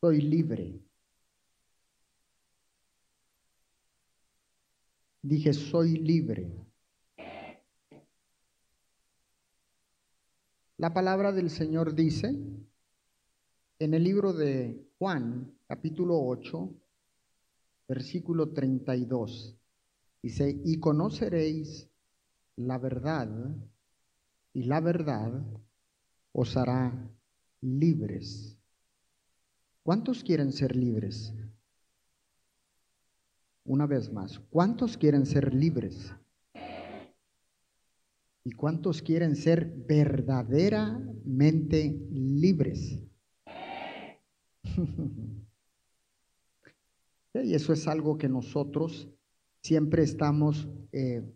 soy libre. Dije, soy libre. La palabra del Señor dice en el libro de Juan, capítulo 8, versículo 32. Dice, y conoceréis la verdad, y la verdad os hará libres. ¿Cuántos quieren ser libres? Una vez más, ¿cuántos quieren ser libres? ¿Y cuántos quieren ser verdaderamente libres? y eso es algo que nosotros siempre estamos eh,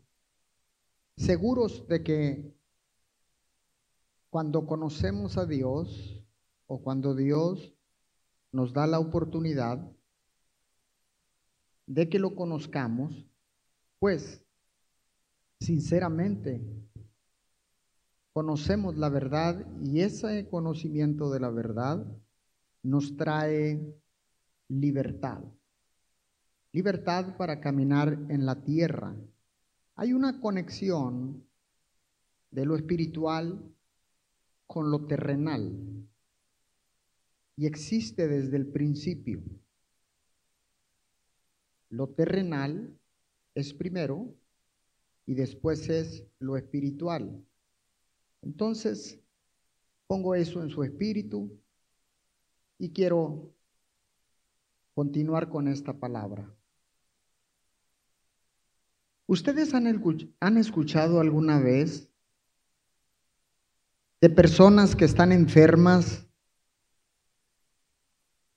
seguros de que cuando conocemos a Dios o cuando Dios nos da la oportunidad de que lo conozcamos, pues sinceramente conocemos la verdad y ese conocimiento de la verdad nos trae libertad. Libertad para caminar en la tierra. Hay una conexión de lo espiritual con lo terrenal y existe desde el principio. Lo terrenal es primero y después es lo espiritual. Entonces, pongo eso en su espíritu y quiero continuar con esta palabra. ¿Ustedes han, escuchado alguna vez de personas que están enfermas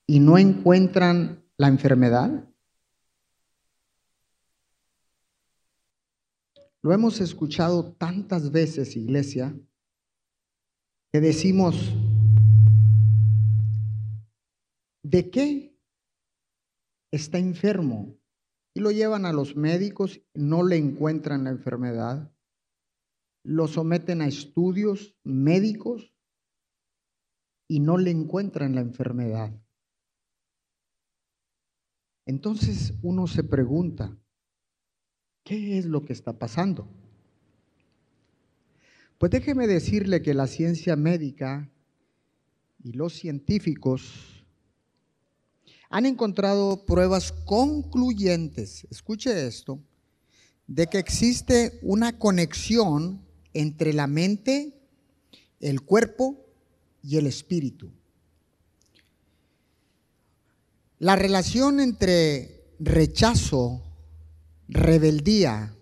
y no encuentran la enfermedad? Lo hemos escuchado tantas veces, iglesia, que decimos, ¿de qué está enfermo? Y lo llevan a los médicos, no le encuentran la enfermedad, lo someten a estudios médicos y no le encuentran la enfermedad. Entonces uno se pregunta, ¿qué es lo que está pasando? Pues déjeme decirle que la ciencia médica y los científicos han encontrado pruebas concluyentes, escuche esto, de que existe una conexión entre la mente, el cuerpo y el espíritu. La relación entre rechazo, rebeldía,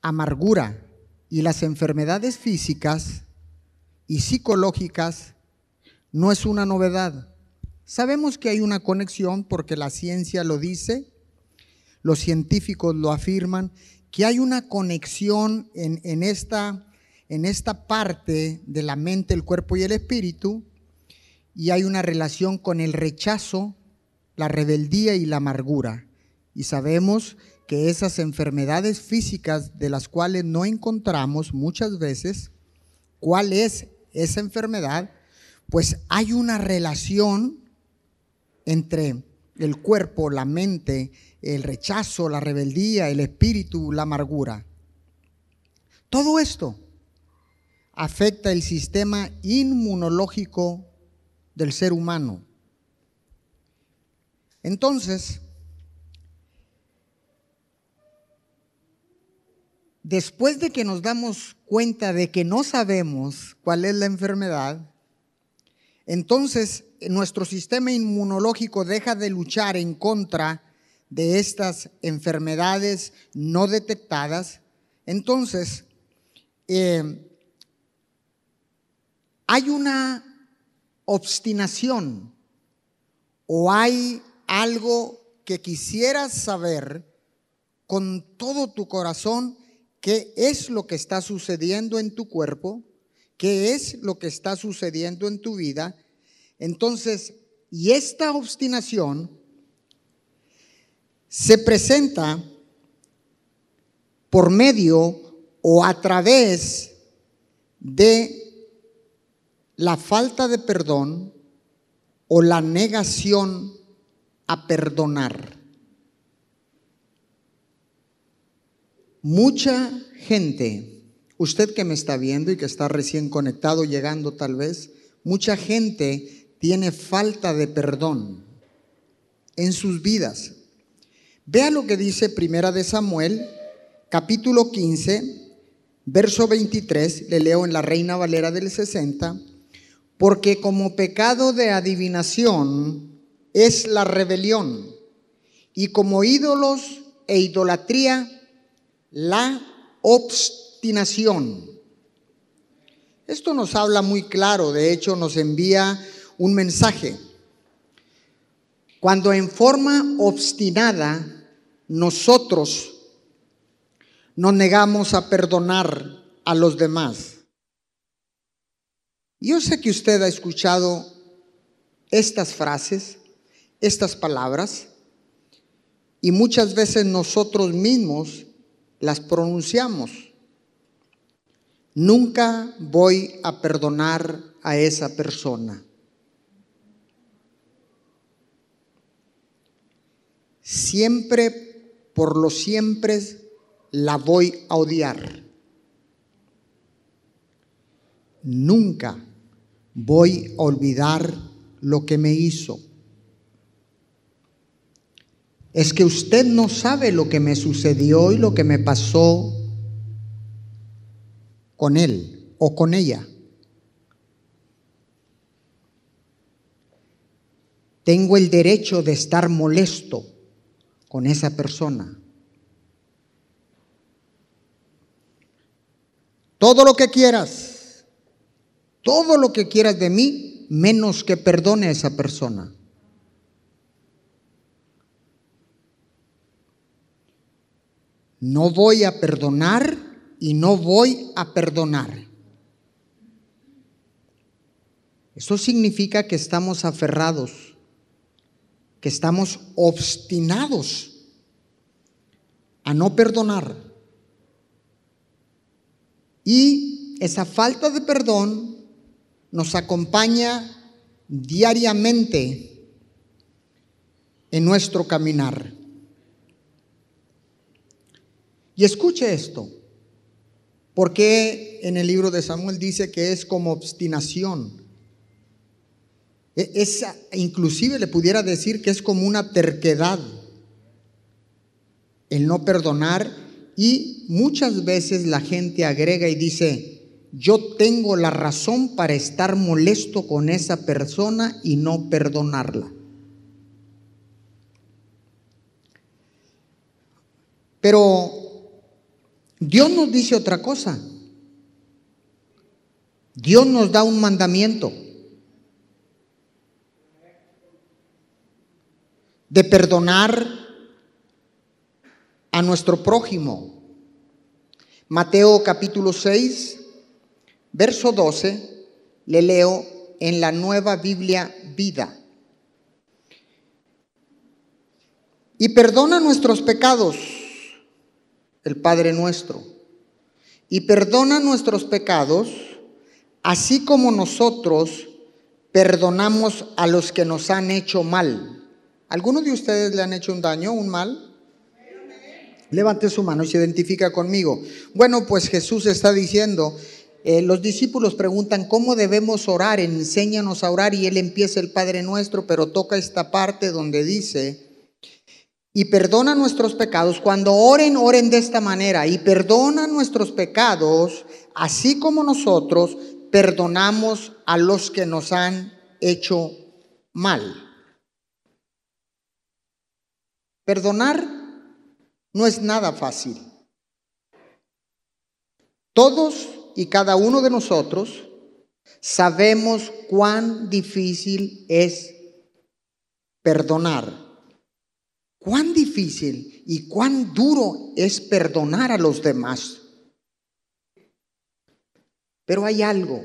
amargura y las enfermedades físicas y psicológicas no es una novedad. Sabemos que hay una conexión porque la ciencia lo dice, los científicos lo afirman, que hay una conexión en, esta, parte de la mente, el cuerpo y el espíritu, y hay una relación con el rechazo, la rebeldía y la amargura. Y sabemos que esas enfermedades físicas de las cuales no encontramos muchas veces cuál es esa enfermedad, pues hay una relación entre el cuerpo, la mente, el rechazo, la rebeldía, el espíritu, la amargura. Todo esto afecta el sistema inmunológico del ser humano. Entonces, después de que nos damos cuenta de que no sabemos cuál es la enfermedad, entonces nuestro sistema inmunológico deja de luchar en contra de estas enfermedades no detectadas. Entonces, eh, hay una obstinación o hay algo que quisieras saber con todo tu corazón, qué es lo que está sucediendo en tu cuerpo, qué es lo que está sucediendo en tu vida. Entonces, y esta obstinación se presenta por medio o a través de la falta de perdón, o la negación a perdonar. Mucha gente, usted que me está viendo y que está recién conectado, llegando tal vez, mucha gente tiene falta de perdón en sus vidas. Vea lo que dice Primera de Samuel, capítulo 15, verso 23, le leo en la Reina Valera del 60, porque como pecado de adivinación es la rebelión, y como ídolos e idolatría la obstinación. Esto nos habla muy claro, de hecho nos envía un mensaje. Cuando en forma obstinada nosotros nos negamos a perdonar a los demás. Yo sé que usted ha escuchado estas frases, estas palabras, y muchas veces nosotros mismos las pronunciamos. Nunca voy a perdonar a esa persona. Siempre, por lo siempre, la voy a odiar. Nunca voy a olvidar lo que me hizo. Es que usted no sabe lo que me sucedió y lo que me pasó con él o con ella. Tengo el derecho de estar molesto con esa persona. Todo lo que quieras, todo lo que quieras de mí, menos que perdone a esa persona. No voy a perdonar y no voy a perdonar. Eso significa que estamos aferrados, que estamos obstinados a no perdonar. Y esa falta de perdón nos acompaña diariamente en nuestro caminar. Y escuche esto, porque en el libro de Samuel dice que es como obstinación. E, es, inclusive le pudiera decir que es como una terquedad el no perdonar y muchas veces la gente agrega y dice, yo tengo la razón para estar molesto con esa persona y no perdonarla. Pero Dios nos dice otra cosa. Dios nos da un mandamiento de perdonar a nuestro prójimo. Mateo capítulo 6, verso 12, le leo en la nueva Biblia vida. Y perdona nuestros pecados el Padre nuestro, y perdona nuestros pecados, así como nosotros perdonamos a los que nos han hecho mal. ¿Alguno de ustedes le han hecho un daño, un mal? Levante su mano y se identifica conmigo. Bueno, pues Jesús está diciendo, eh, los discípulos preguntan, ¿cómo debemos orar? Enséñanos a orar y él empieza el Padre nuestro, pero toca esta parte donde dice, y perdona nuestros pecados. Cuando oren, oren de esta manera y perdona nuestros pecados, así como nosotros perdonamos a los que nos han hecho mal. Perdonar no es nada fácil. Todos y cada uno de nosotros sabemos cuán difícil es perdonar. Cuán difícil y cuán duro es perdonar a los demás. Pero hay algo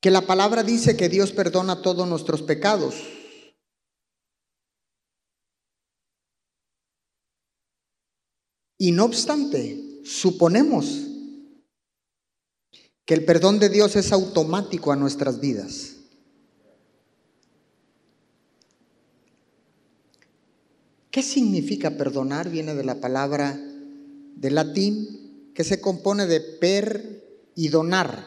que la palabra dice que Dios perdona todos nuestros pecados. Y no obstante, suponemos que el perdón de Dios es automático a nuestras vidas. ¿Qué significa perdonar? Viene de la palabra de latín que se compone de per y donar.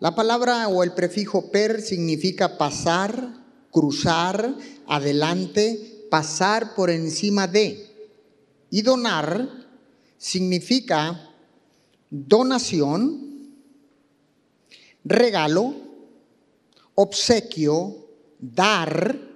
La palabra o el prefijo per significa pasar, cruzar, adelante, pasar por encima de. Y donar significa donación, regalo, obsequio, dar,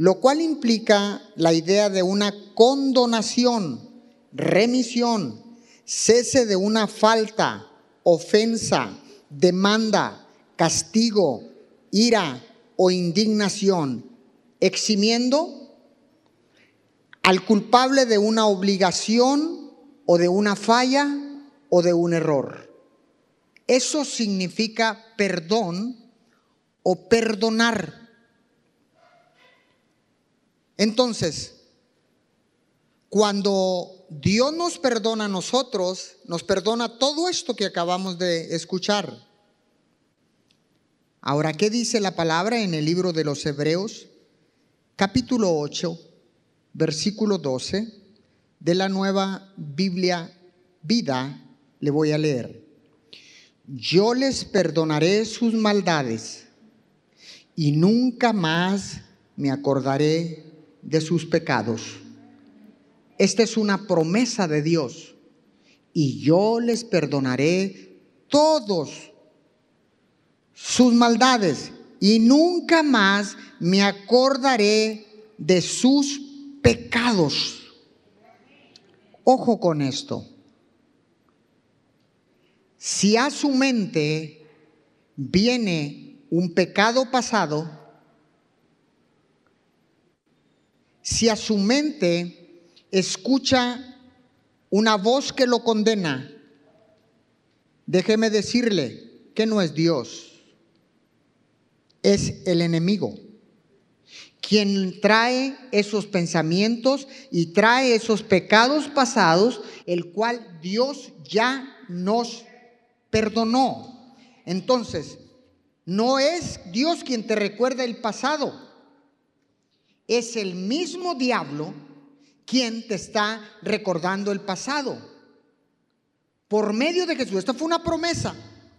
lo cual implica la idea de una condonación, remisión, cese de una falta, ofensa, demanda, castigo, ira o indignación, eximiendo al culpable de una obligación o de una falla o de un error. Eso significa perdón o perdonar. Entonces, cuando Dios nos perdona a nosotros, nos perdona todo esto que acabamos de escuchar. Ahora, ¿qué dice la palabra en el libro de los Hebreos? Capítulo 8, versículo 12 de la nueva Biblia Vida, le voy a leer. Yo les perdonaré sus maldades y nunca más me acordaré de sus pecados. Esta es una promesa de Dios. Y yo les perdonaré todos sus maldades y nunca más me acordaré de sus pecados. Ojo con esto. Si a su mente viene un pecado pasado, si a su mente escucha una voz que lo condena, déjeme decirle que no es Dios, es el enemigo quien trae esos pensamientos y trae esos pecados pasados, el cual Dios ya nos perdonó. Entonces, no es Dios quien te recuerda el pasado, es el mismo diablo quien te está recordando el pasado. Por medio de Jesús, esta fue una promesa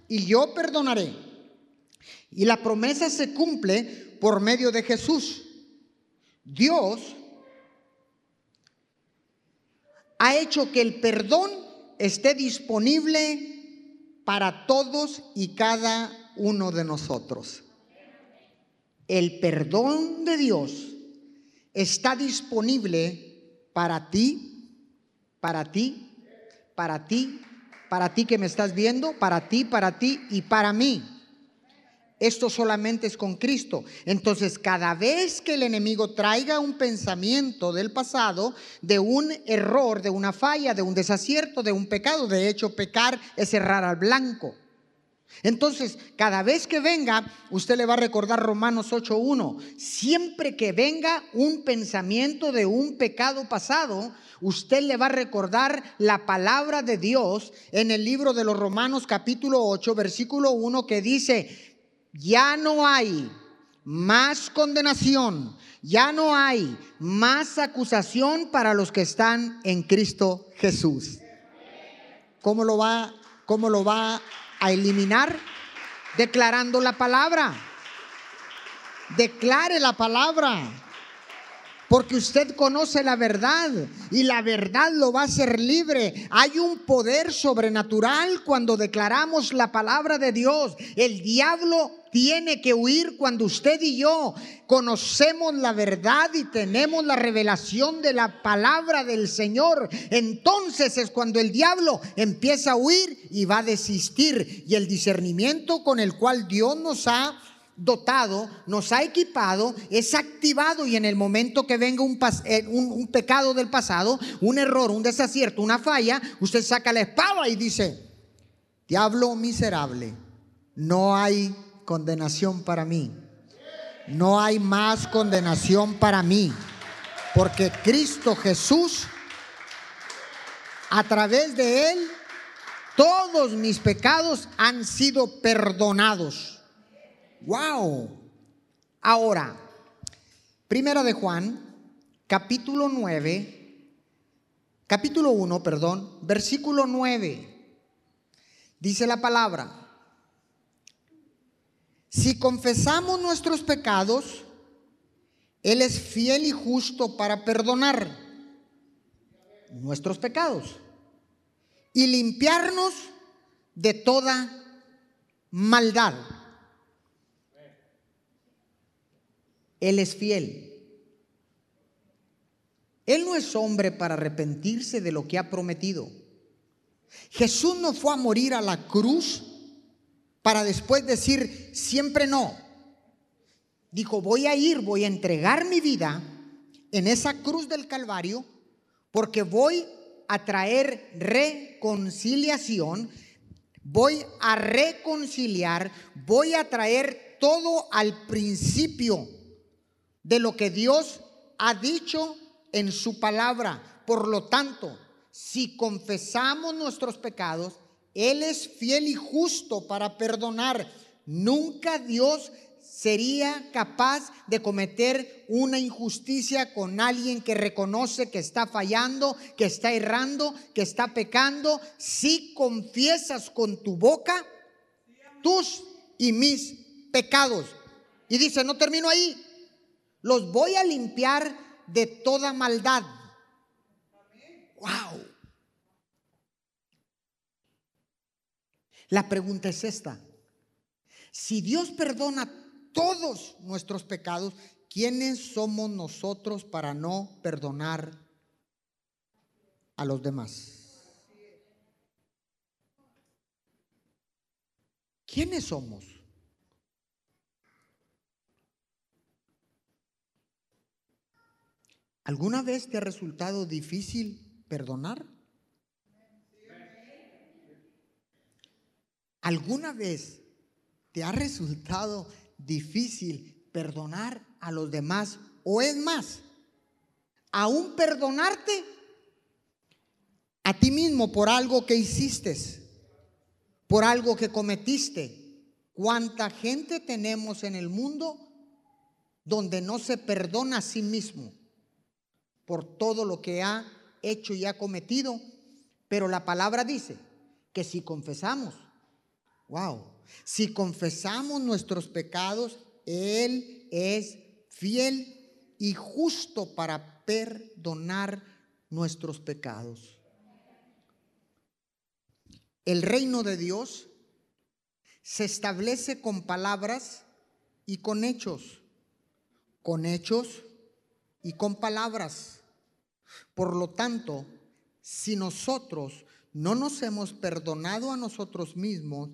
y yo perdonaré. Y la promesa se cumple por medio de Jesús. Dios ha hecho que el perdón esté disponible para todos y cada uno de nosotros. El perdón de Dios está disponible para ti, para ti, para ti, para ti que me estás viendo, para ti, para ti y para mí. Esto solamente es con Cristo. Entonces, cada vez que el enemigo traiga un pensamiento del pasado, de un error, de una falla, de un desacierto, de un pecado, de hecho, pecar es errar al blanco. Entonces, cada vez que venga, usted le va a recordar Romanos 8.1. Siempre que venga un pensamiento de un pecado pasado, usted le va a recordar la palabra de Dios en el libro de los Romanos capítulo 8, versículo 1, que dice, ya no hay más condenación, ya no hay más acusación para los que están en Cristo Jesús. ¿Cómo lo va, cómo lo va a eliminar? Declarando la palabra. Declare la palabra. Porque usted conoce la verdad y la verdad lo va a hacer libre. Hay un poder sobrenatural cuando declaramos la palabra de Dios. El diablo tiene que huir cuando usted y yo conocemos la verdad y tenemos la revelación de la palabra del Señor. Entonces es cuando el diablo empieza a huir y va a desistir. Y el discernimiento con el cual Dios nos ha dotado, nos ha equipado, es activado y en el momento que venga un, eh, un, pecado del pasado, un error, un desacierto, una falla, usted saca la espada y dice, diablo miserable, no hay condenación para mí. No hay más condenación para mí. Porque Cristo Jesús, a través de Él, todos mis pecados han sido perdonados. Wow. Ahora, Primera de Juan, capítulo 9, capítulo 1, perdón, versículo 9. Dice la palabra, si confesamos nuestros pecados, Él es fiel y justo para perdonar nuestros pecados y limpiarnos de toda maldad. Él es fiel. Él no es hombre para arrepentirse de lo que ha prometido. Jesús no fue a morir a la cruz para después decir siempre no. Dijo, voy a ir, voy a entregar mi vida en esa cruz del Calvario porque voy a traer reconciliación, voy a reconciliar, voy a traer todo al principio de lo que Dios ha dicho en su palabra. Por lo tanto, si confesamos nuestros pecados, Él es fiel y justo para perdonar. Nunca Dios sería capaz de cometer una injusticia con alguien que reconoce que está fallando, que está errando, que está pecando, si confiesas con tu boca tus y mis pecados. Y dice, no termino ahí, los voy a limpiar de toda maldad. Wow. La pregunta es esta. Si Dios perdona todos nuestros pecados, ¿quiénes somos nosotros para no perdonar a los demás? ¿Quiénes somos? ¿Alguna vez te ha resultado difícil perdonar? ¿Alguna vez te ha resultado difícil perdonar a los demás o es más, aún perdonarte a ti mismo por algo que hiciste, por algo que cometiste. ¿Cuánta gente tenemos en el mundo donde no se perdona a sí mismo por todo lo que ha hecho y ha cometido? Pero la palabra dice que si confesamos, wow, si confesamos nuestros pecados, Él es fiel y justo para perdonar nuestros pecados. El reino de Dios se establece con palabras y con hechos, con hechos y con palabras. Por lo tanto, si nosotros no nos hemos perdonado a nosotros mismos,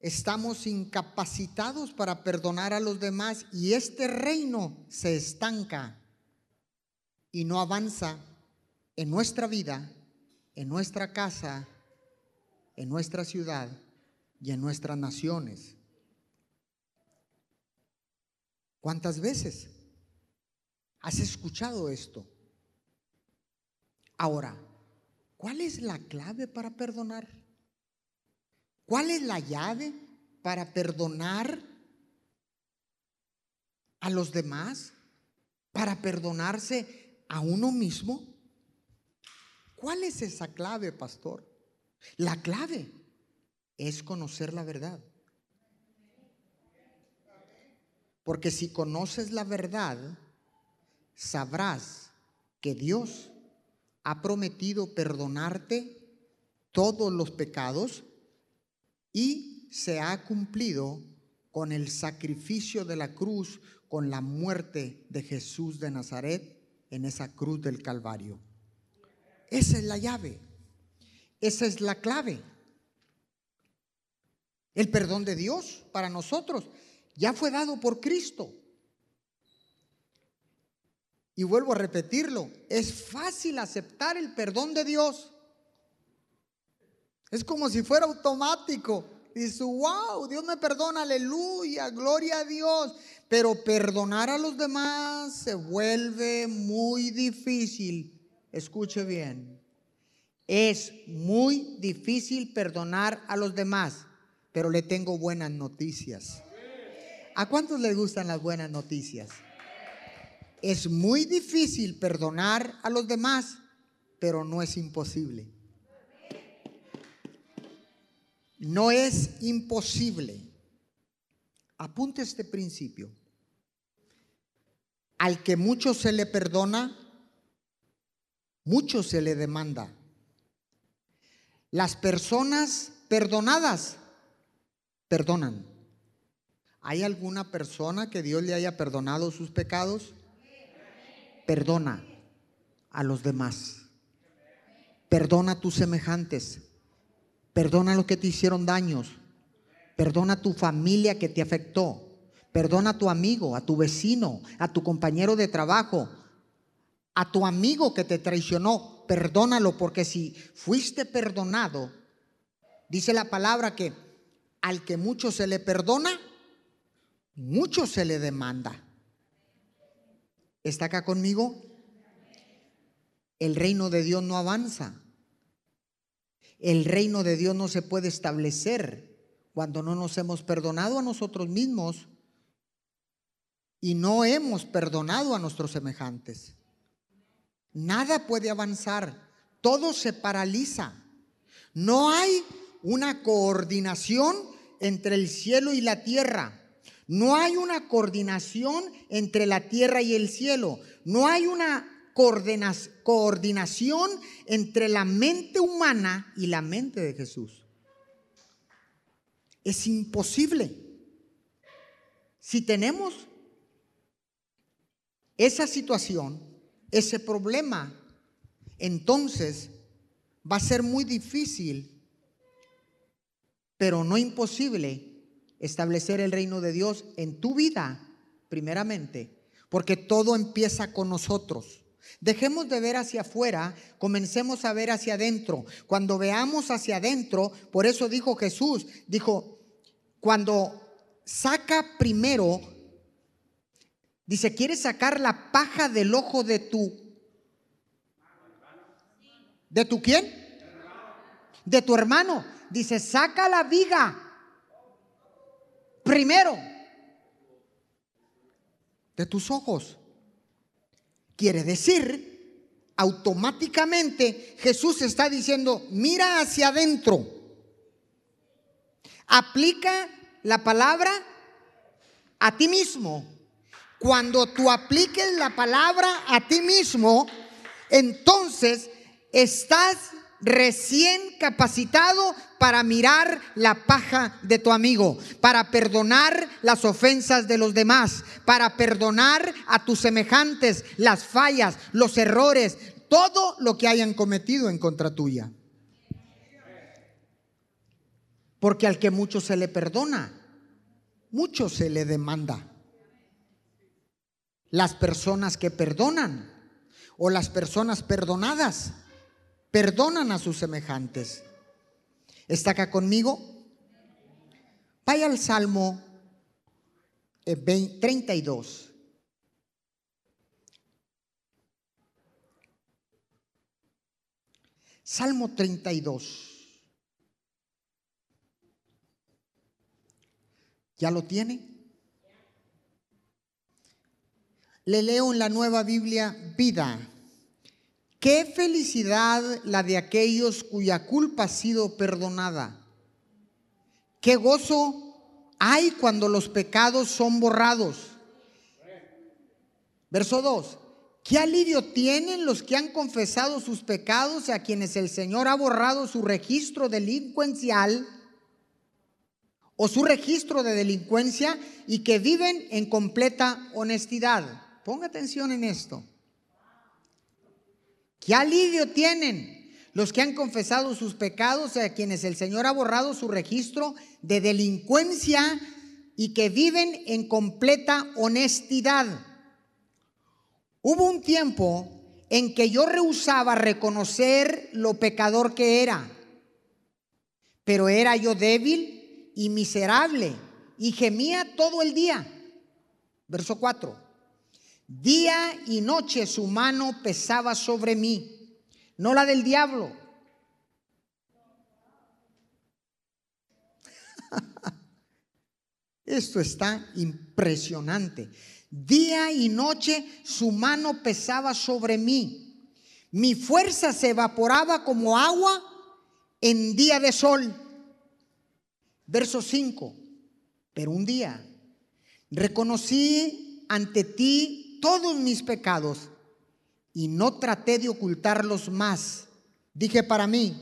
estamos incapacitados para perdonar a los demás y este reino se estanca y no avanza en nuestra vida, en nuestra casa, en nuestra ciudad y en nuestras naciones. ¿Cuántas veces has escuchado esto? Ahora, ¿cuál es la clave para perdonar? ¿Cuál es la llave para perdonar a los demás? ¿Para perdonarse a uno mismo? ¿Cuál es esa clave, pastor? La clave es conocer la verdad. Porque si conoces la verdad, sabrás que Dios ha prometido perdonarte todos los pecados y se ha cumplido con el sacrificio de la cruz, con la muerte de Jesús de Nazaret en esa cruz del Calvario. Esa es la llave, esa es la clave. El perdón de Dios para nosotros ya fue dado por Cristo. Y vuelvo a repetirlo, es fácil aceptar el perdón de Dios es como si fuera automático. Dice, wow, Dios me perdona, aleluya, gloria a Dios. Pero perdonar a los demás se vuelve muy difícil. Escuche bien. Es muy difícil perdonar a los demás, pero le tengo buenas noticias. ¿A cuántos les gustan las buenas noticias? Es muy difícil perdonar a los demás, pero no es imposible. No es imposible. Apunte este principio. Al que mucho se le perdona, mucho se le demanda. Las personas perdonadas perdonan. ¿Hay alguna persona que Dios le haya perdonado sus pecados? Perdona a los demás. Perdona a tus semejantes. Perdona a los que te hicieron daños. Perdona a tu familia que te afectó. Perdona a tu amigo, a tu vecino, a tu compañero de trabajo, a tu amigo que te traicionó. Perdónalo porque si fuiste perdonado, dice la palabra que al que mucho se le perdona, mucho se le demanda. ¿Está acá conmigo? El reino de Dios no avanza. El reino de Dios no se puede establecer cuando no nos hemos perdonado a nosotros mismos y no hemos perdonado a nuestros semejantes. Nada puede avanzar, todo se paraliza. No hay una coordinación entre el cielo y la tierra. No hay una coordinación entre la tierra y el cielo. No hay una coordinación entre la mente humana y la mente de Jesús. Es imposible. Si tenemos esa situación, ese problema, entonces va a ser muy difícil, pero no imposible, establecer el reino de Dios en tu vida, primeramente, porque todo empieza con nosotros. Dejemos de ver hacia afuera, comencemos a ver hacia adentro. Cuando veamos hacia adentro, por eso dijo Jesús, dijo, cuando saca primero, dice, ¿quieres sacar la paja del ojo de tu... ¿De tu quién? De tu hermano. Dice, saca la viga primero de tus ojos. Quiere decir, automáticamente Jesús está diciendo, mira hacia adentro. Aplica la palabra a ti mismo. Cuando tú apliques la palabra a ti mismo, entonces estás recién capacitado para mirar la paja de tu amigo, para perdonar las ofensas de los demás, para perdonar a tus semejantes las fallas, los errores, todo lo que hayan cometido en contra tuya. Porque al que mucho se le perdona, mucho se le demanda. Las personas que perdonan o las personas perdonadas perdonan a sus semejantes. ¿Está acá conmigo? Vaya al Salmo 32. Eh, Salmo 32. ¿Ya lo tiene? Le leo en la nueva Biblia vida. Qué felicidad la de aquellos cuya culpa ha sido perdonada. Qué gozo hay cuando los pecados son borrados. Verso 2. ¿Qué alivio tienen los que han confesado sus pecados a quienes el Señor ha borrado su registro delincuencial o su registro de delincuencia y que viven en completa honestidad? Ponga atención en esto. ¿Qué alivio tienen los que han confesado sus pecados, a quienes el Señor ha borrado su registro de delincuencia y que viven en completa honestidad? Hubo un tiempo en que yo rehusaba reconocer lo pecador que era, pero era yo débil y miserable y gemía todo el día. Verso 4. Día y noche su mano pesaba sobre mí, no la del diablo. Esto está impresionante. Día y noche su mano pesaba sobre mí. Mi fuerza se evaporaba como agua en día de sol. Verso 5. Pero un día reconocí ante ti todos mis pecados y no traté de ocultarlos más. Dije para mí,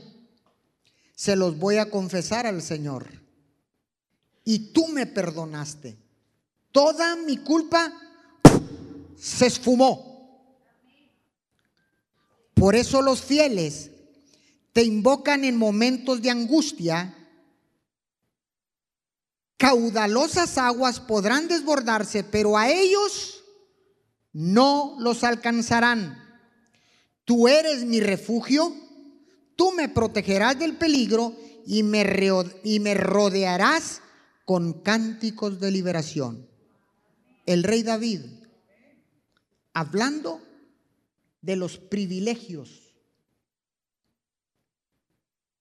se los voy a confesar al Señor. Y tú me perdonaste. Toda mi culpa se esfumó. Por eso los fieles te invocan en momentos de angustia. Caudalosas aguas podrán desbordarse, pero a ellos no los alcanzarán. Tú eres mi refugio, tú me protegerás del peligro y me, y me rodearás con cánticos de liberación. El rey David, hablando de los privilegios,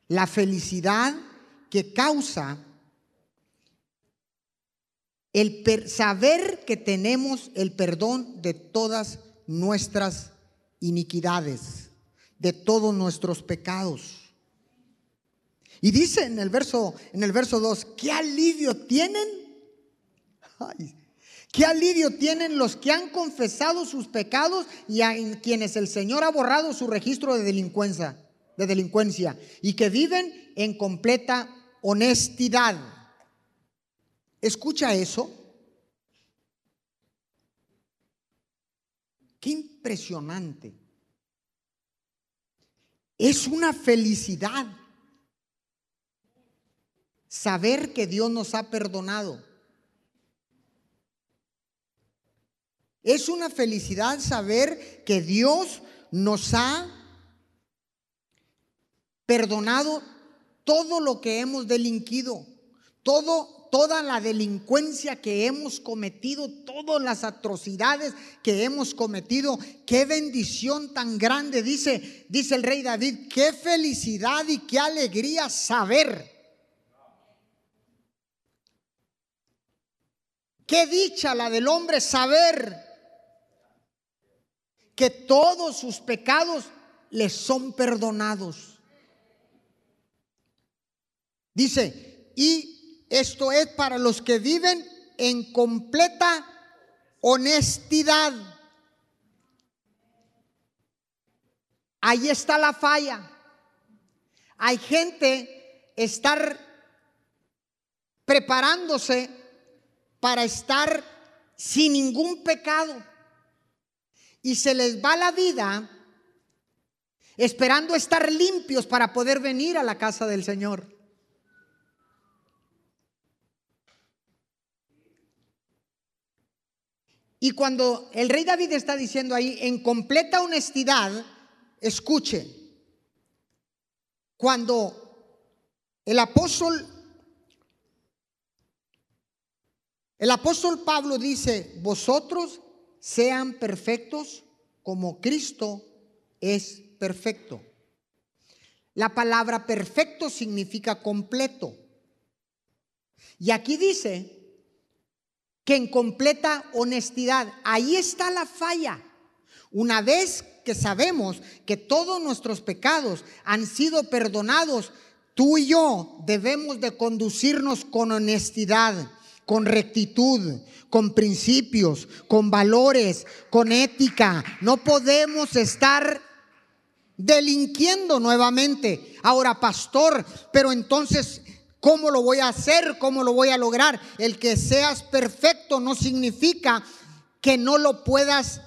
la felicidad que causa el saber que tenemos el perdón de todas nuestras iniquidades, de todos nuestros pecados. Y dice en el verso en el verso 2, ¿qué alivio tienen? ¿Qué alivio tienen los que han confesado sus pecados y a quienes el Señor ha borrado su registro de delincuencia, de delincuencia y que viven en completa honestidad? ¿Escucha eso? Qué impresionante. Es una felicidad saber que Dios nos ha perdonado. Es una felicidad saber que Dios nos ha perdonado todo lo que hemos delinquido, todo toda la delincuencia que hemos cometido, todas las atrocidades que hemos cometido. Qué bendición tan grande, dice, dice el rey David, qué felicidad y qué alegría saber. Qué dicha la del hombre saber que todos sus pecados le son perdonados. Dice, y esto es para los que viven en completa honestidad. Ahí está la falla. Hay gente estar preparándose para estar sin ningún pecado y se les va la vida esperando estar limpios para poder venir a la casa del Señor. Y cuando el rey David está diciendo ahí, en completa honestidad, escuche, cuando el apóstol, el apóstol Pablo dice, vosotros sean perfectos como Cristo es perfecto. La palabra perfecto significa completo. Y aquí dice que en completa honestidad. Ahí está la falla. Una vez que sabemos que todos nuestros pecados han sido perdonados, tú y yo debemos de conducirnos con honestidad, con rectitud, con principios, con valores, con ética. No podemos estar delinquiendo nuevamente. Ahora, pastor, pero entonces ¿Cómo lo voy a hacer? ¿Cómo lo voy a lograr? El que seas perfecto no significa que no lo puedas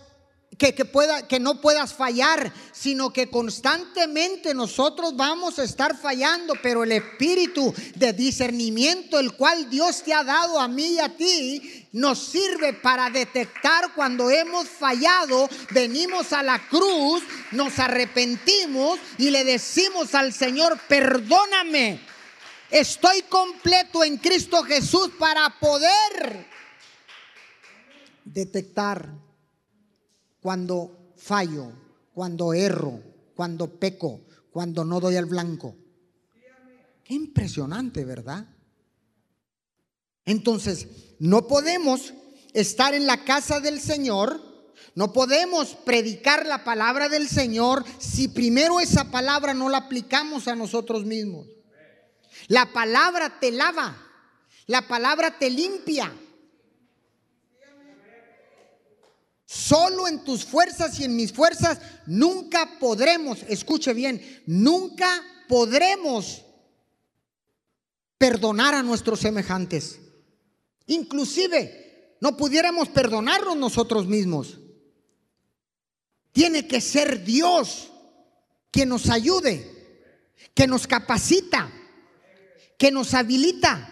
que, pueda, que no puedas fallar, sino que constantemente nosotros vamos a estar fallando, pero el espíritu de discernimiento, el cual Dios te ha dado a mí y a ti, nos sirve para detectar cuando hemos fallado, venimos a la cruz, nos arrepentimos y le decimos al Señor, perdóname Estoy completo en Cristo Jesús para poder detectar cuando fallo, cuando erro, cuando peco, cuando no doy al blanco. Qué impresionante, ¿verdad? Entonces, no podemos estar en la casa del Señor, no podemos predicar la palabra del Señor si primero esa palabra no la aplicamos a nosotros mismos. La palabra te lava, la palabra te limpia. Solo en tus fuerzas y en mis fuerzas nunca podremos, escuche bien, nunca podremos perdonar a nuestros semejantes. Inclusive no pudiéramos perdonarnos nosotros mismos. Tiene que ser Dios quien nos ayude, que nos capacita, que nos habilita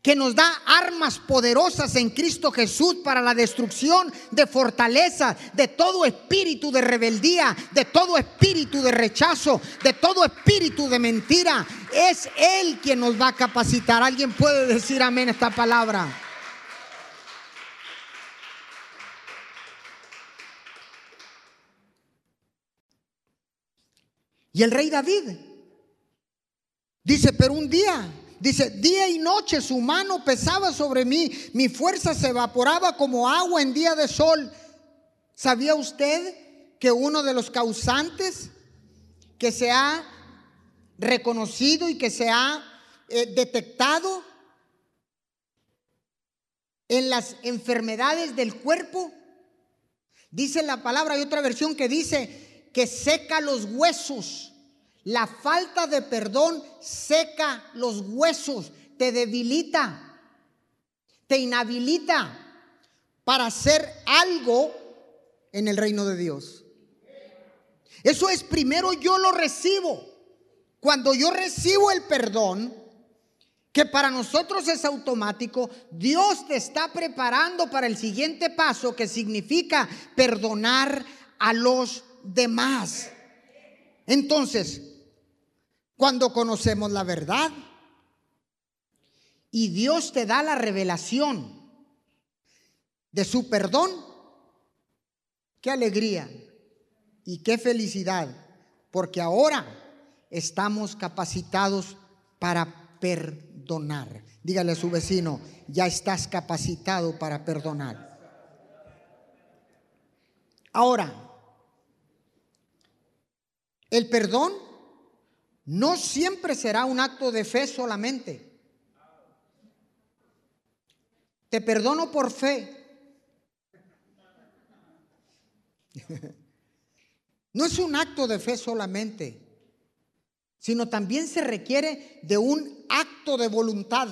que nos da armas poderosas en Cristo Jesús para la destrucción de fortaleza, de todo espíritu de rebeldía, de todo espíritu de rechazo, de todo espíritu de mentira. Es Él quien nos va a capacitar. ¿Alguien puede decir amén esta palabra? Y el rey David dice, pero un día Dice, día y noche su mano pesaba sobre mí, mi fuerza se evaporaba como agua en día de sol. ¿Sabía usted que uno de los causantes que se ha reconocido y que se ha eh, detectado en las enfermedades del cuerpo? Dice la palabra, hay otra versión que dice que seca los huesos. La falta de perdón seca los huesos, te debilita, te inhabilita para hacer algo en el reino de Dios. Eso es primero yo lo recibo. Cuando yo recibo el perdón, que para nosotros es automático, Dios te está preparando para el siguiente paso que significa perdonar a los demás. Entonces, cuando conocemos la verdad. Y Dios te da la revelación de su perdón. Qué alegría y qué felicidad, porque ahora estamos capacitados para perdonar. Dígale a su vecino, ya estás capacitado para perdonar. Ahora, el perdón no siempre será un acto de fe solamente. Te perdono por fe. No es un acto de fe solamente, sino también se requiere de un acto de voluntad.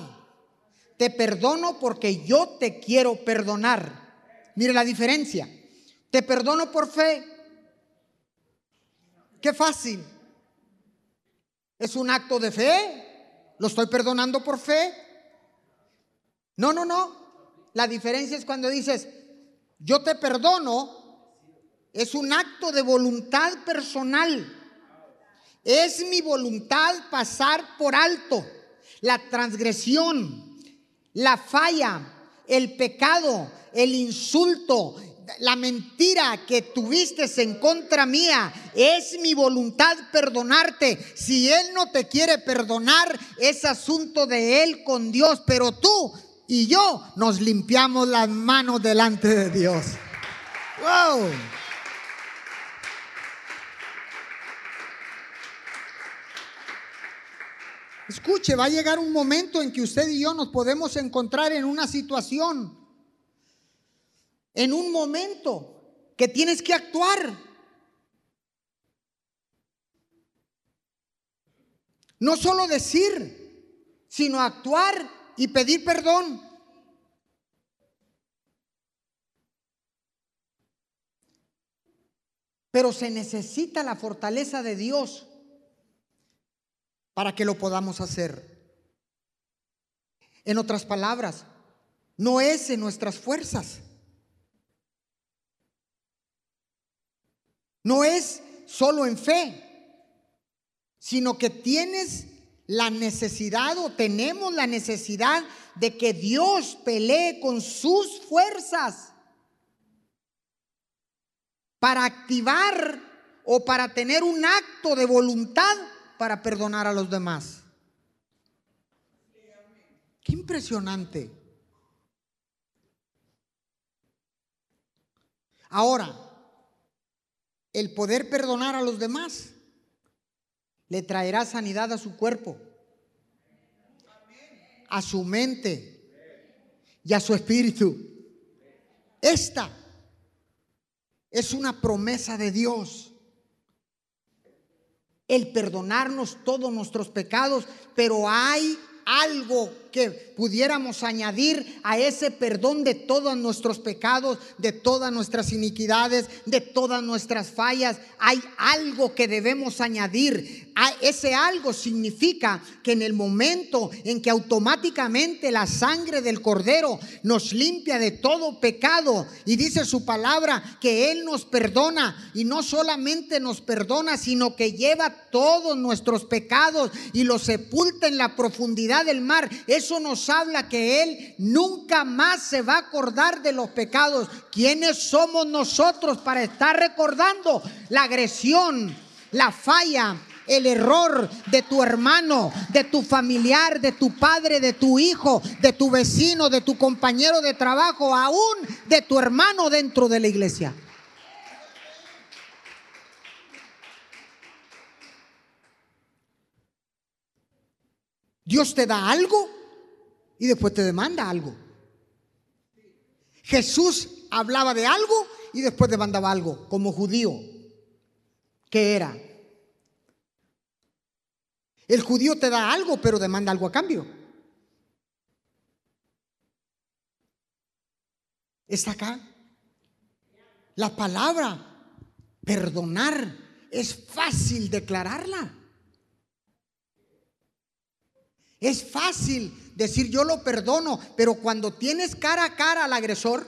Te perdono porque yo te quiero perdonar. Mire la diferencia. Te perdono por fe. Qué fácil. ¿Es un acto de fe? ¿Lo estoy perdonando por fe? No, no, no. La diferencia es cuando dices, yo te perdono, es un acto de voluntad personal. Es mi voluntad pasar por alto la transgresión, la falla, el pecado, el insulto, la mentira que tuviste en contra mía, es mi voluntad perdonarte. Si Él no te quiere perdonar, es asunto de Él con Dios, pero tú y yo nos limpiamos las manos delante de Dios. Wow. Escuche, va a llegar un momento en que usted y yo nos podemos encontrar en una situación en un momento que tienes que actuar. No solo decir, sino actuar y pedir perdón. Pero se necesita la fortaleza de Dios para que lo podamos hacer. En otras palabras, no es en nuestras fuerzas. No es solo en fe, sino que tienes la necesidad o tenemos la necesidad de que Dios pelee con sus fuerzas para activar o para tener un acto de voluntad para perdonar a los demás. Qué impresionante. Ahora, el poder perdonar a los demás le traerá sanidad a su cuerpo, a su mente y a su espíritu. Esta es una promesa de Dios. El perdonarnos todos nuestros pecados, pero hay algo que pudiéramos añadir a ese perdón de todos nuestros pecados, de todas nuestras iniquidades, de todas nuestras fallas. Hay algo que debemos añadir. Ese algo significa que en el momento en que automáticamente la sangre del cordero nos limpia de todo pecado y dice su palabra que Él nos perdona y no solamente nos perdona, sino que lleva todos nuestros pecados y los sepulta en la profundidad del mar. Eso nos habla que Él nunca más se va a acordar de los pecados. ¿Quiénes somos nosotros para estar recordando la agresión, la falla? el error de tu hermano, de tu familiar, de tu padre, de tu hijo, de tu vecino, de tu compañero de trabajo, aún de tu hermano dentro de la iglesia. Dios te da algo y después te demanda algo. Jesús hablaba de algo y después demandaba algo, como judío. ¿Qué era? El judío te da algo, pero demanda algo a cambio. Está acá. La palabra perdonar es fácil declararla. Es fácil decir yo lo perdono, pero cuando tienes cara a cara al agresor,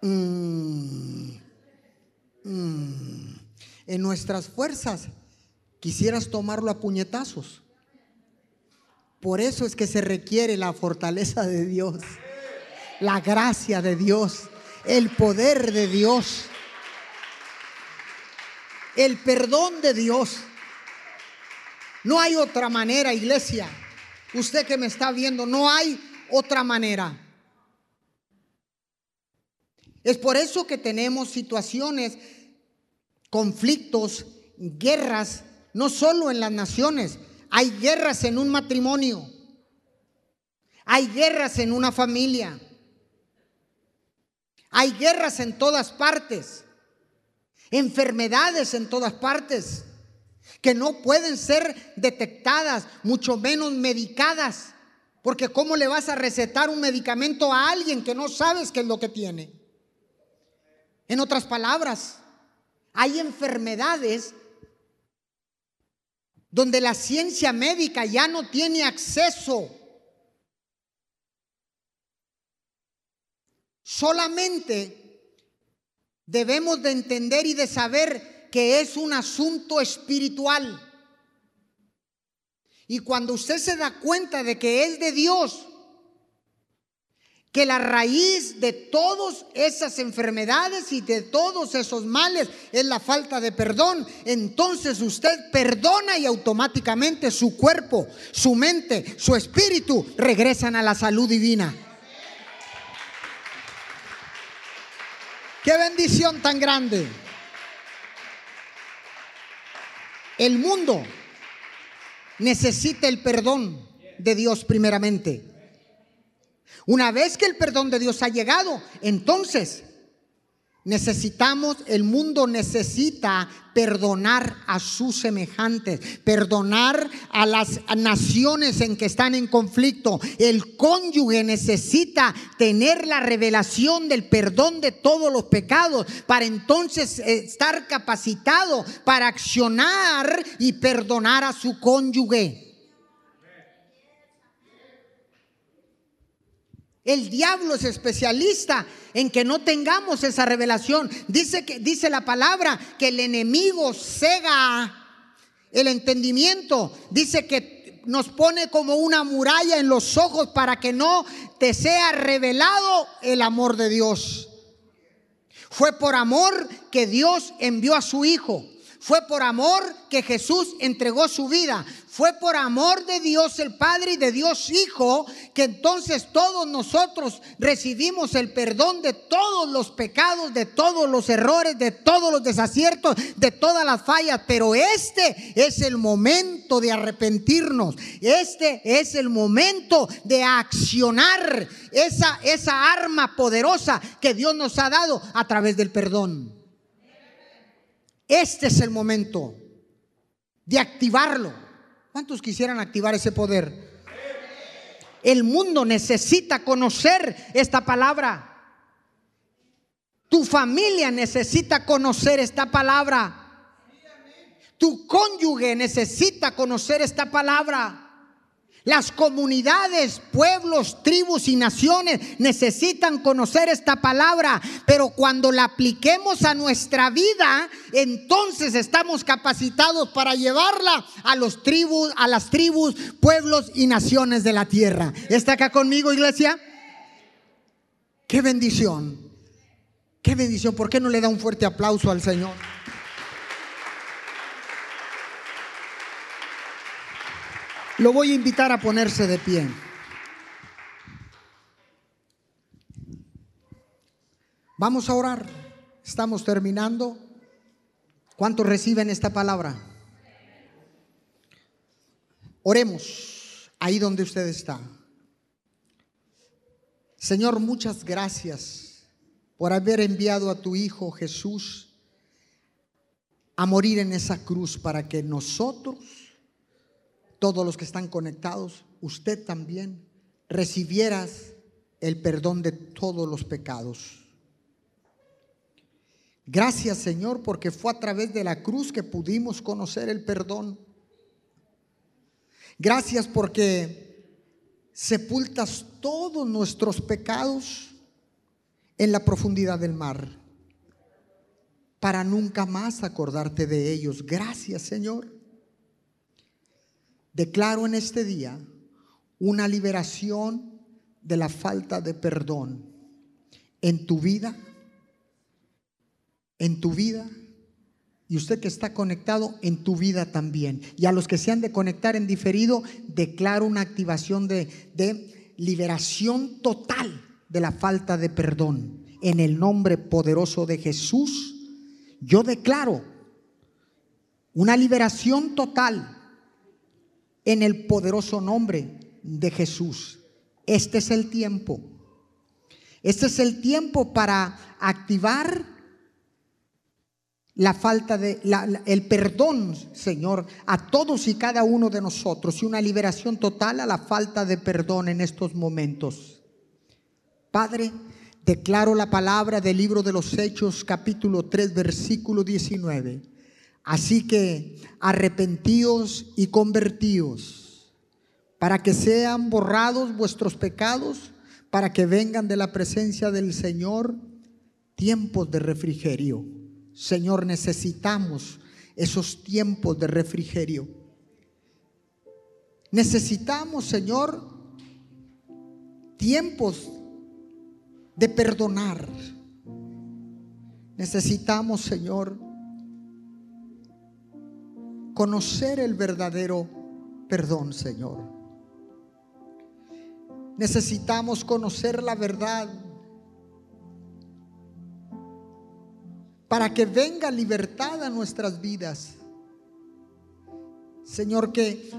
mm, mm, en nuestras fuerzas quisieras tomarlo a puñetazos. Por eso es que se requiere la fortaleza de Dios, la gracia de Dios, el poder de Dios el perdón de Dios. No hay otra manera, iglesia. Usted que me está viendo, no hay otra manera. Es por eso que tenemos situaciones, conflictos, guerras, no solo en las naciones, hay guerras en un matrimonio, hay guerras en una familia, hay guerras en todas partes enfermedades en todas partes que no pueden ser detectadas, mucho menos medicadas. Porque ¿cómo le vas a recetar un medicamento a alguien que no sabes qué es lo que tiene? En otras palabras, hay enfermedades donde la ciencia médica ya no tiene acceso. Solamente debemos de entender y de saber que es un asunto espiritual. Y cuando usted se da cuenta de que es de Dios, que la raíz de todas esas enfermedades y de todos esos males es la falta de perdón, entonces usted perdona y automáticamente su cuerpo, su mente, su espíritu regresan a la salud divina. Qué bendición tan grande. El mundo necesita el perdón de Dios primeramente. Una vez que el perdón de Dios ha llegado, entonces Necesitamos, el mundo necesita perdonar a sus semejantes, perdonar a las naciones en que están en conflicto. El cónyuge necesita tener la revelación del perdón de todos los pecados para entonces estar capacitado para accionar y perdonar a su cónyuge. El diablo es especialista en que no tengamos esa revelación. Dice que dice la palabra que el enemigo cega el entendimiento. Dice que nos pone como una muralla en los ojos para que no te sea revelado el amor de Dios. Fue por amor que Dios envió a su hijo. Fue por amor que Jesús entregó su vida. Fue por amor de Dios el Padre y de Dios Hijo que entonces todos nosotros recibimos el perdón de todos los pecados, de todos los errores, de todos los desaciertos, de todas las fallas. Pero este es el momento de arrepentirnos. Este es el momento de accionar esa, esa arma poderosa que Dios nos ha dado a través del perdón. Este es el momento de activarlo. ¿Cuántos quisieran activar ese poder? El mundo necesita conocer esta palabra. Tu familia necesita conocer esta palabra. Tu cónyuge necesita conocer esta palabra. Las comunidades, pueblos, tribus y naciones necesitan conocer esta palabra, pero cuando la apliquemos a nuestra vida, entonces estamos capacitados para llevarla a los tribus, a las tribus, pueblos y naciones de la tierra. ¿Está acá conmigo, iglesia? Qué bendición. Qué bendición. ¿Por qué no le da un fuerte aplauso al Señor? Lo voy a invitar a ponerse de pie. Vamos a orar. Estamos terminando. ¿Cuántos reciben esta palabra? Oremos ahí donde usted está. Señor, muchas gracias por haber enviado a tu Hijo Jesús a morir en esa cruz para que nosotros todos los que están conectados, usted también, recibieras el perdón de todos los pecados. Gracias Señor porque fue a través de la cruz que pudimos conocer el perdón. Gracias porque sepultas todos nuestros pecados en la profundidad del mar para nunca más acordarte de ellos. Gracias Señor. Declaro en este día una liberación de la falta de perdón en tu vida, en tu vida, y usted que está conectado en tu vida también. Y a los que se han de conectar en diferido, declaro una activación de, de liberación total de la falta de perdón. En el nombre poderoso de Jesús, yo declaro una liberación total en el poderoso nombre de Jesús. Este es el tiempo. Este es el tiempo para activar la falta de el perdón, Señor, a todos y cada uno de nosotros y una liberación total a la falta de perdón en estos momentos. Padre, declaro la palabra del libro de los Hechos, capítulo 3, versículo 19 Así que arrepentíos y convertíos para que sean borrados vuestros pecados, para que vengan de la presencia del Señor tiempos de refrigerio. Señor, necesitamos esos tiempos de refrigerio. Necesitamos, Señor, tiempos de perdonar. Necesitamos, Señor, conocer el verdadero perdón, Señor. Necesitamos conocer la verdad para que venga libertad a nuestras vidas. Señor, que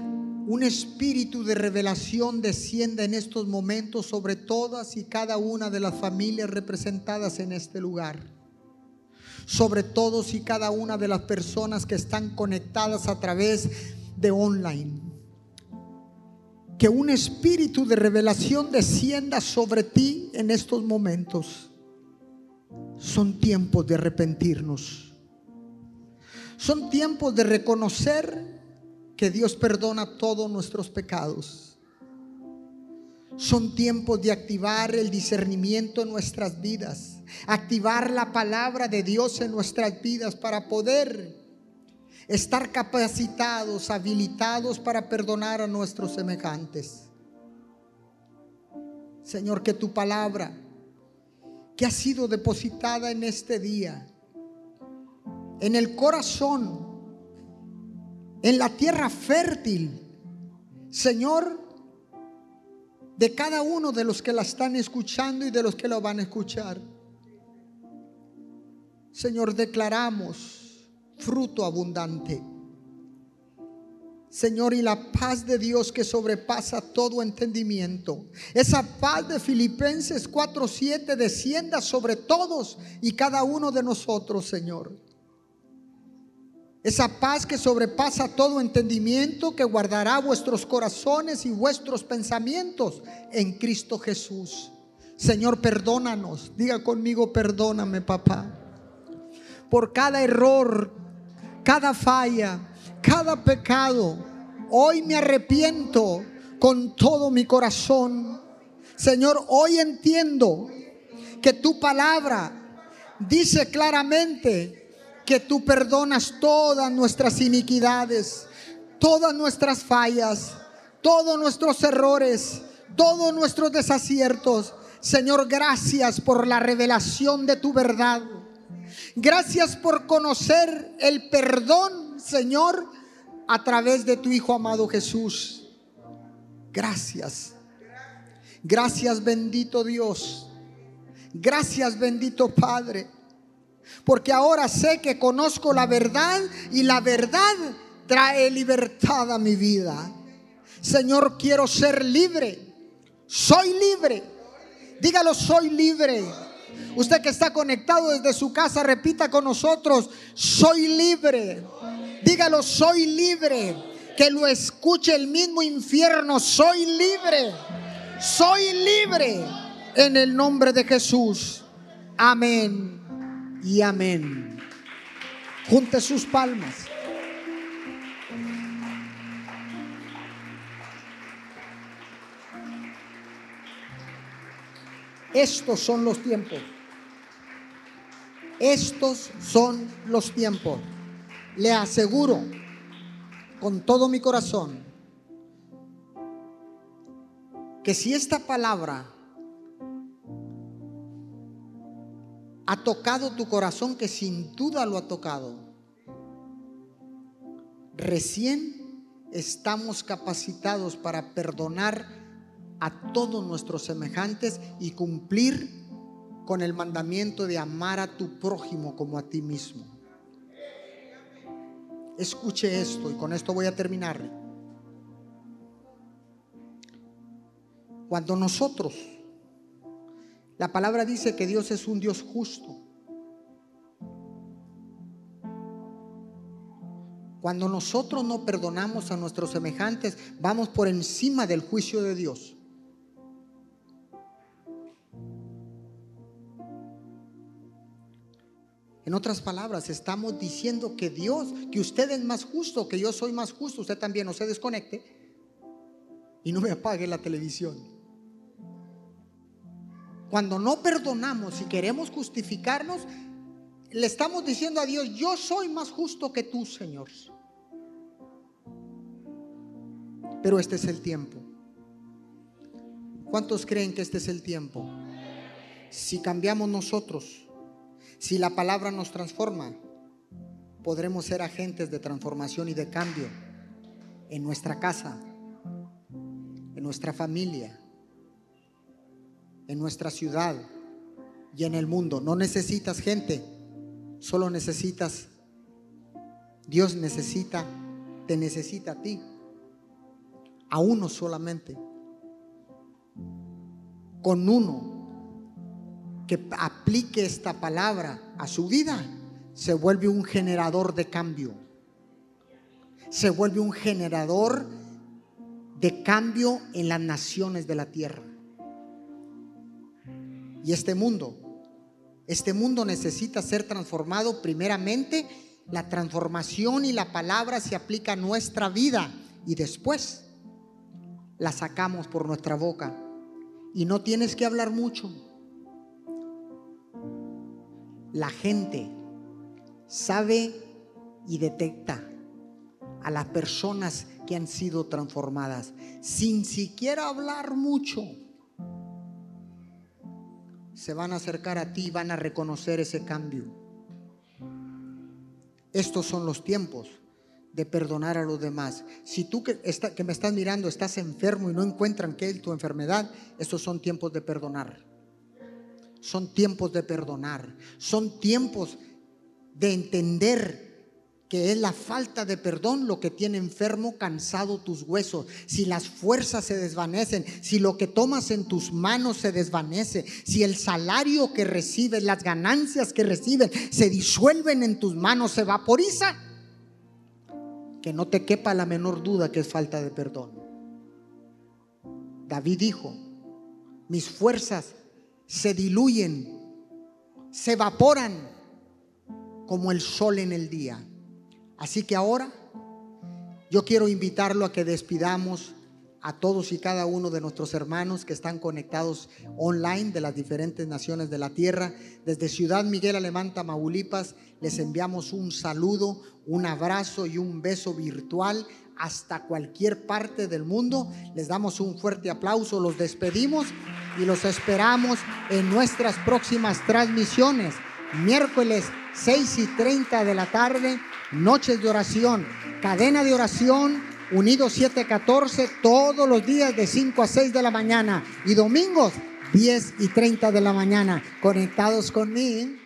un espíritu de revelación descienda en estos momentos sobre todas y cada una de las familias representadas en este lugar sobre todos y cada una de las personas que están conectadas a través de online. Que un espíritu de revelación descienda sobre ti en estos momentos. Son tiempos de arrepentirnos. Son tiempos de reconocer que Dios perdona todos nuestros pecados. Son tiempos de activar el discernimiento en nuestras vidas activar la palabra de Dios en nuestras vidas para poder estar capacitados, habilitados para perdonar a nuestros semejantes. Señor, que tu palabra, que ha sido depositada en este día, en el corazón en la tierra fértil, Señor, de cada uno de los que la están escuchando y de los que lo van a escuchar. Señor, declaramos fruto abundante. Señor, y la paz de Dios que sobrepasa todo entendimiento. Esa paz de Filipenses 4:7 descienda sobre todos y cada uno de nosotros, Señor. Esa paz que sobrepasa todo entendimiento, que guardará vuestros corazones y vuestros pensamientos en Cristo Jesús. Señor, perdónanos. Diga conmigo, perdóname, papá. Por cada error, cada falla, cada pecado. Hoy me arrepiento con todo mi corazón. Señor, hoy entiendo que tu palabra dice claramente que tú perdonas todas nuestras iniquidades, todas nuestras fallas, todos nuestros errores, todos nuestros desaciertos. Señor, gracias por la revelación de tu verdad. Gracias por conocer el perdón, Señor, a través de tu Hijo amado Jesús. Gracias. Gracias bendito Dios. Gracias bendito Padre. Porque ahora sé que conozco la verdad y la verdad trae libertad a mi vida. Señor, quiero ser libre. Soy libre. Dígalo, soy libre. Usted que está conectado desde su casa, repita con nosotros, soy libre. Dígalo, soy libre. Que lo escuche el mismo infierno, soy libre. Soy libre en el nombre de Jesús. Amén y amén. Junte sus palmas. Estos son los tiempos. Estos son los tiempos le aseguro con todo mi corazón que si esta palabra ha tocado tu corazón, que sin duda lo ha tocado, recién estamos capacitados para perdonar a todos nuestros semejantes y cumplir con el mandamiento de amar a tu prójimo como a ti mismo. Escuche esto y con esto voy a terminar. Cuando nosotros, la palabra dice que Dios es un Dios justo. Cuando nosotros no perdonamos a nuestros semejantes, vamos por encima del juicio de Dios. En otras palabras, estamos diciendo que Dios, que usted es más justo, que yo soy más justo, usted también no se desconecte y no me apague la televisión. Cuando no perdonamos y queremos justificarnos, le estamos diciendo a Dios, yo soy más justo que tú, Señor. Pero este es el tiempo. ¿Cuántos creen que este es el tiempo? Si cambiamos nosotros, si la palabra nos transforma, podremos ser agentes de transformación y de cambio en nuestra casa, en nuestra familia, en nuestra ciudad y en el mundo. No necesitas gente, solo necesitas, Dios necesita, te necesita a ti, a uno solamente. Con uno que aplique esta palabra a su vida, se vuelve un generador de cambio. Se vuelve un generador de cambio en las naciones de la tierra. Y este mundo, este mundo necesita ser transformado primeramente. La transformación y la palabra se aplica a nuestra vida y después la sacamos por nuestra boca. Y no tienes que hablar mucho la gente sabe y detecta a las personas que han sido transformadas sin siquiera hablar mucho. Se van a acercar a ti y van a reconocer ese cambio. Estos son los tiempos de perdonar a los demás. Si tú que, que me estás mirando estás enfermo y no encuentran qué es tu enfermedad, estos son tiempos de perdonar. Son tiempos de perdonar. Son tiempos de entender que es la falta de perdón lo que tiene enfermo, cansado tus huesos. Si las fuerzas se desvanecen, si lo que tomas en tus manos se desvanece, si el salario que recibes, las ganancias que recibes se disuelven en tus manos, se vaporiza, que no te quepa la menor duda que es falta de perdón. David dijo, mis fuerzas se diluyen, se evaporan como el sol en el día. Así que ahora yo quiero invitarlo a que despidamos a todos y cada uno de nuestros hermanos que están conectados online de las diferentes naciones de la tierra. Desde Ciudad Miguel Alemán, Tamaulipas, les enviamos un saludo, un abrazo y un beso virtual hasta cualquier parte del mundo. Les damos un fuerte aplauso, los despedimos y los esperamos en nuestras próximas transmisiones. Miércoles 6 y 30 de la tarde noches de oración, cadena de oración, unidos 714, todos los días de 5 a 6 de la mañana y domingos 10 y 30 de la mañana, conectados conmigo